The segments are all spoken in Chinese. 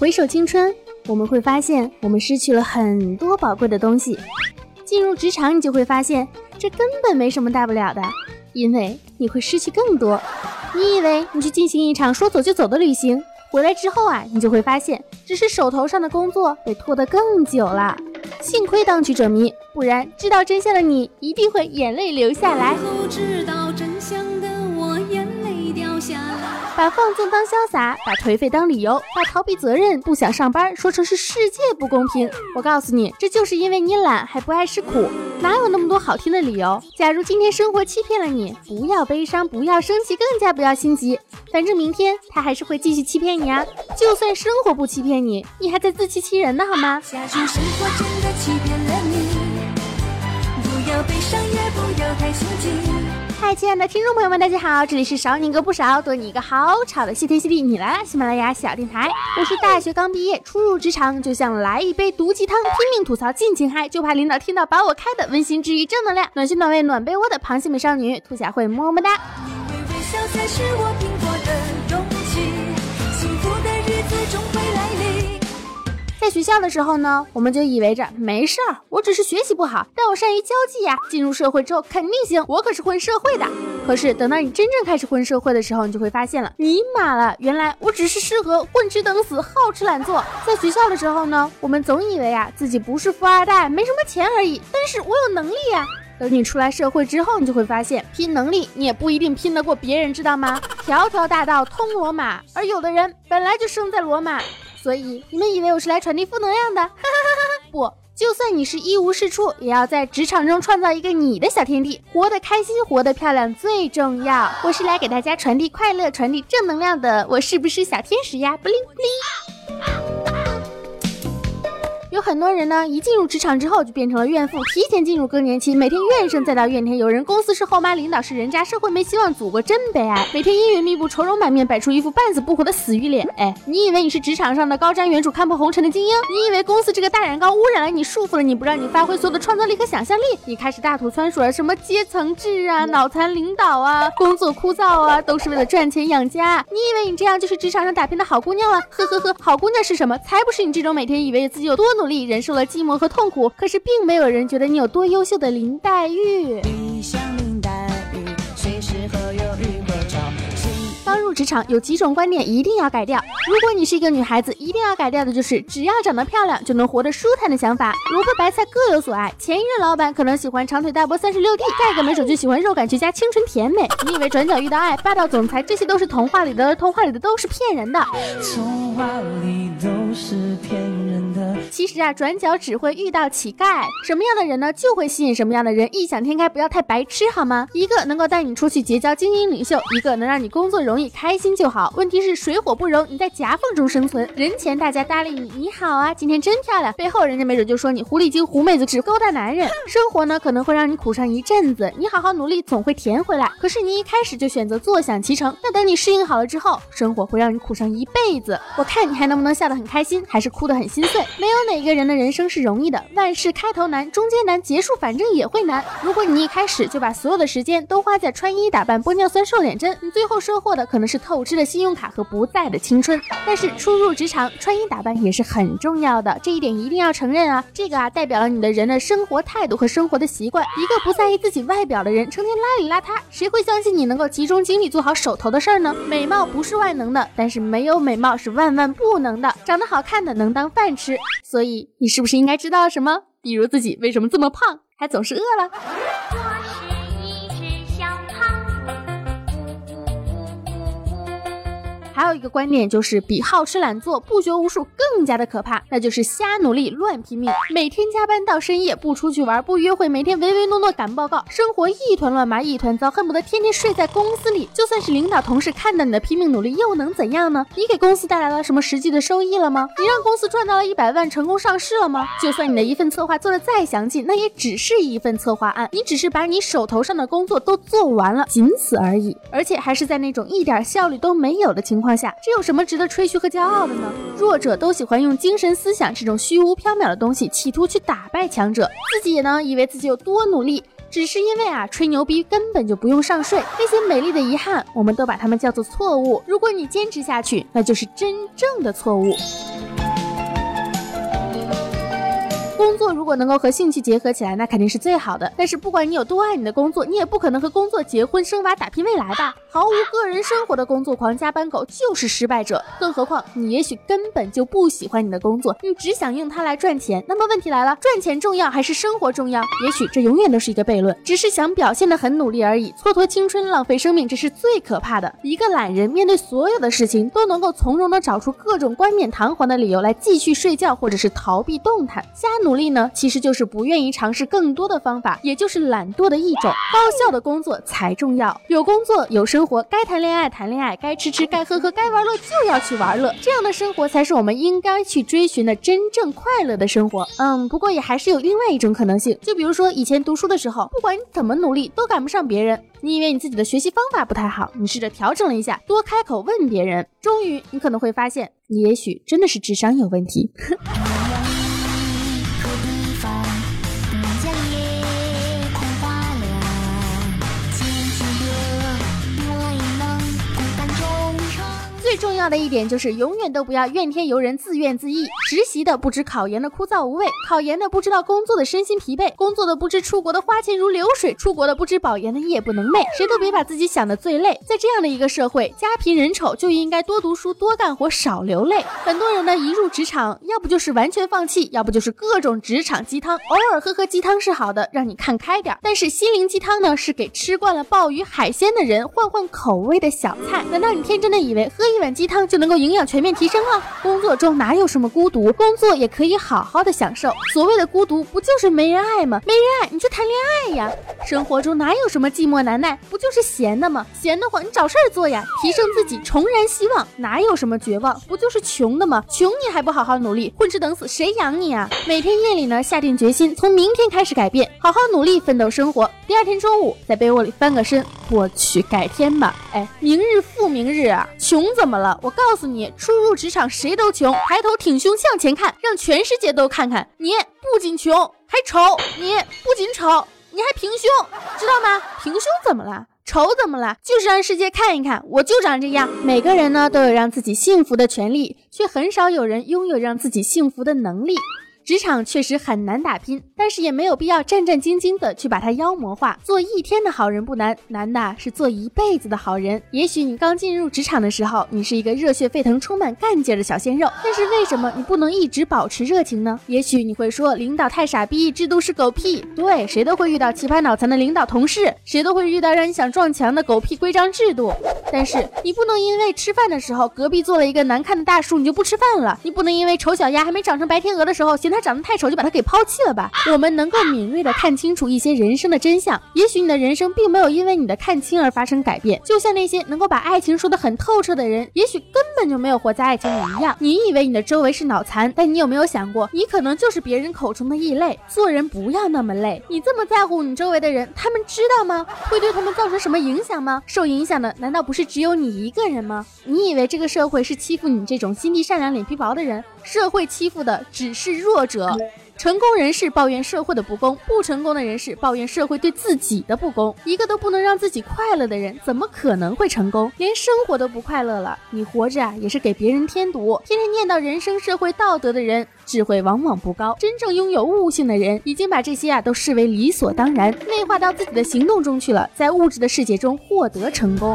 回首青春，我们会发现我们失去了很多宝贵的东西。进入职场，你就会发现这根本没什么大不了的，因为你会失去更多。你以为你去进行一场说走就走的旅行，回来之后啊，你就会发现只是手头上的工作被拖得更久了。幸亏当局者迷，不然知道真相的你一定会眼泪流下来。把放纵当潇洒，把颓废当理由，把逃避责任、不想上班说成是世界不公平。我告诉你，这就是因为你懒还不爱吃苦，哪有那么多好听的理由？假如今天生活欺骗了你，不要悲伤，不要生气，更加不要心急，反正明天他还是会继续欺骗你啊！就算生活不欺骗你，你还在自欺欺人呢，好吗？假如生活真的欺骗了你，不要悲伤，也不要太心急。嗨，亲爱的听众朋友们，大家好，这里是少你一个不少，多你一个好吵的谢天谢地，你来了，喜马拉雅小电台，我是大学刚毕业，初入职场就像来一杯毒鸡汤，拼命吐槽，尽情嗨，就怕领导听到把我开的温馨治愈正能量，暖心暖胃暖被窝的螃蟹美少女兔小慧，么么哒。因为微笑才是我在学校的时候呢，我们就以为着没事儿，我只是学习不好，但我善于交际呀。进入社会之后肯定行，我可是混社会的。可是等到你真正开始混社会的时候，你就会发现了，尼玛了，原来我只是适合混吃等死、好吃懒做。在学校的时候呢，我们总以为啊自己不是富二代，没什么钱而已，但是我有能力呀。等你出来社会之后，你就会发现，拼能力你也不一定拼得过别人，知道吗？条条大道通罗马，而有的人本来就生在罗马。所以你们以为我是来传递负能量的？不，就算你是一无是处，也要在职场中创造一个你的小天地，活得开心，活得漂亮最重要。我是来给大家传递快乐、传递正能量的，我是不是小天使呀？不灵不灵。有很多人呢，一进入职场之后就变成了怨妇，提前进入更年期，每天怨声载道，怨天尤人。公司是后妈，领导是人渣，社会没希望，祖国真悲哀。每天阴云密布，愁容满面，摆出一副半死不活的死鱼脸。哎，你以为你是职场上的高瞻远瞩、看破红尘的精英？你以为公司这个大染缸污染了你，束缚了你，不让你发挥所有的创造力和想象力？你开始大吐酸水，什么阶层制啊，脑残领导啊，工作枯燥啊，都是为了赚钱养家。你以为你这样就是职场上打拼的好姑娘了？呵呵呵，好姑娘是什么？才不是你这种每天以为自己有多努。力忍受了寂寞和痛苦，可是并没有人觉得你有多优秀的林黛玉。刚入职场有几种观念一定要改掉。如果你是一个女孩子，一定要改掉的就是只要长得漂亮就能活得舒坦的想法。萝卜白菜各有所爱，前一任老板可能喜欢长腿大波三十六 D，下一个没手就喜欢肉感绝佳清纯甜美。你以为转角遇到爱，霸道总裁，这些都是童话里的，童话里的都是骗人的。童话里都是骗人的。其实啊，转角只会遇到乞丐。什么样的人呢，就会吸引什么样的人。异想天开，不要太白痴好吗？一个能够带你出去结交精英领袖，一个能让你工作容易、开心就好。问题是水火不容，你在夹缝中生存。人前大家搭理你，你好啊，今天真漂亮。背后人家没准就说你狐狸精、狐妹子，只勾搭男人。生活呢，可能会让你苦上一阵子，你好好努力，总会甜回来。可是你一开始就选择坐享其成，那等你适应好了之后，生活会让你苦上一辈子。我看你还能不能笑得很开心，还是哭得很心碎？没没有。哪一个人的人生是容易的？万事开头难，中间难，结束反正也会难。如果你一开始就把所有的时间都花在穿衣打扮、玻尿酸、瘦脸针，你最后收获的可能是透支的信用卡和不在的青春。但是初入职场，穿衣打扮也是很重要的，这一点一定要承认啊！这个啊，代表了你的人的生活态度和生活的习惯。一个不在意自己外表的人，成天邋里邋遢，谁会相信你能够集中精力做好手头的事儿呢？美貌不是万能的，但是没有美貌是万万不能的。长得好看的能当饭吃。所以，你是不是应该知道什么？比如自己为什么这么胖，还总是饿了？还有一个观点就是比好吃懒做、不学无术更加的可怕，那就是瞎努力、乱拼命，每天加班到深夜，不出去玩、不约会，每天唯唯诺诺赶报告，生活一团乱麻、一团糟，恨不得天天睡在公司里。就算是领导同事看到你的拼命努力，又能怎样呢？你给公司带来了什么实际的收益了吗？你让公司赚到了一百万，成功上市了吗？就算你的一份策划做的再详尽，那也只是一份策划案，你只是把你手头上的工作都做完了，仅此而已，而且还是在那种一点效率都没有的情况。下，这有什么值得吹嘘和骄傲的呢？弱者都喜欢用精神思想这种虚无缥缈的东西，企图去打败强者。自己呢，以为自己有多努力，只是因为啊，吹牛逼根本就不用上税。那些美丽的遗憾，我们都把它们叫做错误。如果你坚持下去，那就是真正的错误。工作如果能够和兴趣结合起来，那肯定是最好的。但是不管你有多爱你的工作，你也不可能和工作结婚生娃打拼未来吧？毫无个人生活的工作狂加班狗就是失败者。更何况你也许根本就不喜欢你的工作，你只想用它来赚钱。那么问题来了，赚钱重要还是生活重要？也许这永远都是一个悖论。只是想表现的很努力而已，蹉跎青春，浪费生命，这是最可怕的。一个懒人面对所有的事情都能够从容的找出各种冠冕堂皇的理由来继续睡觉或者是逃避动弹。瞎努努力呢，其实就是不愿意尝试更多的方法，也就是懒惰的一种。高效的工作才重要，有工作有生活，该谈恋爱谈恋爱，该吃吃该喝喝，该玩乐就要去玩乐，这样的生活才是我们应该去追寻的真正快乐的生活。嗯，不过也还是有另外一种可能性，就比如说以前读书的时候，不管你怎么努力都赶不上别人，你以为你自己的学习方法不太好，你试着调整了一下，多开口问别人，终于你可能会发现，你也许真的是智商有问题。最重要的一点就是，永远都不要怨天尤人、自怨自艾。实习的不知考研的枯燥无味，考研的不知道工作的身心疲惫，工作的不知出国的花钱如流水，出国的不知保研的夜不能寐。谁都别把自己想的最累。在这样的一个社会，家贫人丑就应该多读书、多干活、少流泪。很多人呢，一入职场，要不就是完全放弃，要不就是各种职场鸡汤。偶尔喝喝鸡汤是好的，让你看开点。但是心灵鸡汤呢，是给吃惯了鲍鱼海鲜的人换换口味的小菜。难道你天真的以为喝一？碗鸡汤就能够营养全面提升了？工作中哪有什么孤独？工作也可以好好的享受。所谓的孤独，不就是没人爱吗？没人爱，你就谈恋爱呀。生活中哪有什么寂寞难耐？不就是闲的吗？闲的慌，你找事儿做呀，提升自己，重燃希望。哪有什么绝望？不就是穷的吗？穷你还不好好努力，混吃等死，谁养你啊？每天夜里呢，下定决心，从明天开始改变，好好努力奋斗生活。第二天中午，在被窝里翻个身，我去，改天吧。哎，明日复明日啊，穷怎么？怎么了？我告诉你，初入职场谁都穷，抬头挺胸向前看，让全世界都看看，你不仅穷还丑，你不仅丑，你还平胸，知道吗？平胸怎么了？丑怎么了？就是让世界看一看，我就长这样。每个人呢都有让自己幸福的权利，却很少有人拥有让自己幸福的能力。职场确实很难打拼，但是也没有必要战战兢兢的去把它妖魔化。做一天的好人不难，难的是做一辈子的好人。也许你刚进入职场的时候，你是一个热血沸腾、充满干劲的小鲜肉，但是为什么你不能一直保持热情呢？也许你会说，领导太傻逼，制度是狗屁。对，谁都会遇到奇葩脑残的领导同事，谁都会遇到让你想撞墙的狗屁规章制度。但是你不能因为吃饭的时候隔壁坐了一个难看的大叔，你就不吃饭了。你不能因为丑小鸭还没长成白天鹅的时候，嫌它。长得太丑就把它给抛弃了吧？我们能够敏锐的看清楚一些人生的真相。也许你的人生并没有因为你的看清而发生改变。就像那些能够把爱情说得很透彻的人，也许根本就没有活在爱情里一样。你以为你的周围是脑残，但你有没有想过，你可能就是别人口中的异类？做人不要那么累。你这么在乎你周围的人，他们知道吗？会对他们造成什么影响吗？受影响的难道不是只有你一个人吗？你以为这个社会是欺负你这种心地善良、脸皮薄的人？社会欺负的只是弱者。成功人士抱怨社会的不公，不成功的人士抱怨社会对自己的不公。一个都不能让自己快乐的人，怎么可能会成功？连生活都不快乐了，你活着啊，也是给别人添堵。天天念叨人生社会道德的人，智慧往往不高。真正拥有悟性的人，已经把这些啊都视为理所当然，内化到自己的行动中去了，在物质的世界中获得成功。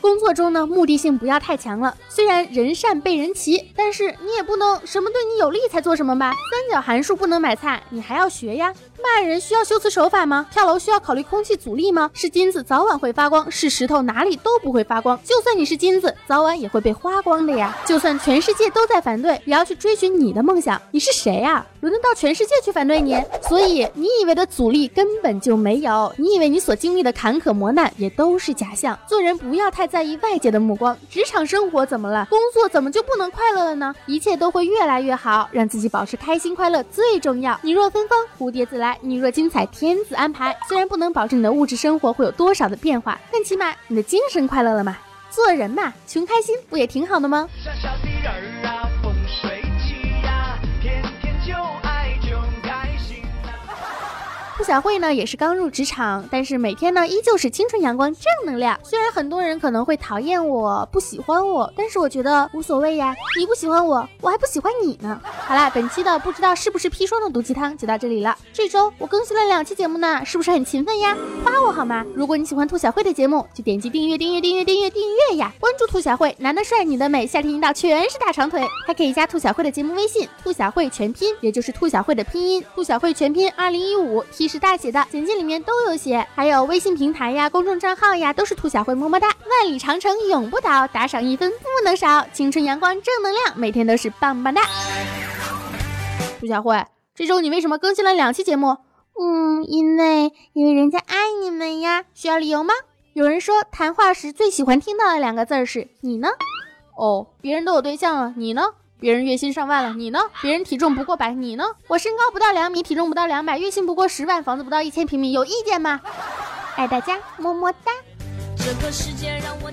工作中呢，目的性不要太强了。虽然人善被人欺，但是你也不能什么对你有利才做什么吧。三角函数不能买菜，你还要学呀。骂人需要修辞手法吗？跳楼需要考虑空气阻力吗？是金子早晚会发光，是石头哪里都不会发光。就算你是金子，早晚也会被花光的呀。就算全世界都在反对，也要去追寻你的梦想。你是谁呀？轮得到全世界去反对你？所以你以为的阻力根本就没有，你以为你所经历的坎坷磨难也都是假象。做人不要太在意外界的目光。职场生活怎么了？工作怎么就不能快乐了呢？一切都会越来越好，让自己保持开心快乐最重要。你若芬芳，蝴蝶自来。你若精彩，天自安排。虽然不能保证你的物质生活会有多少的变化，但起码你的精神快乐了嘛？做人嘛，穷开心不也挺好的吗？不小小慧呢也是刚入职场，但是每天呢依旧是青春阳光正能量。虽然很多人可能会讨厌我不喜欢我，但是我觉得无所谓呀。你不喜欢我，我还不喜欢你呢。好啦，本期的不知道是不是砒霜的毒鸡汤就到这里了。这周我更新了两期节目呢，是不是很勤奋呀？夸我好吗？如果你喜欢兔小慧的节目，就点击订阅订阅订阅订阅订阅呀！关注兔小慧，男的帅，女的美，夏天一到全是大长腿，还可以加兔小慧的节目微信，兔小慧全拼，也就是兔小慧的拼音，兔小慧全拼二零一五，T 是大写的，简介里面都有写。还有微信平台呀，公众账号呀，都是兔小慧么么哒，万里长城永不倒，打赏一分不能少，青春阳光正能量，每天都是棒棒哒。兔小慧，这周你为什么更新了两期节目？嗯，因为因为人家爱你们呀，需要理由吗？有人说谈话时最喜欢听到的两个字儿是你呢？哦，别人都有对象了，你呢？别人月薪上万了，你呢？别人体重不过百，你呢？我身高不到两米，体重不到两百，月薪不过十万，房子不到一千平米，有意见吗？爱大家，么么哒。这个世界让我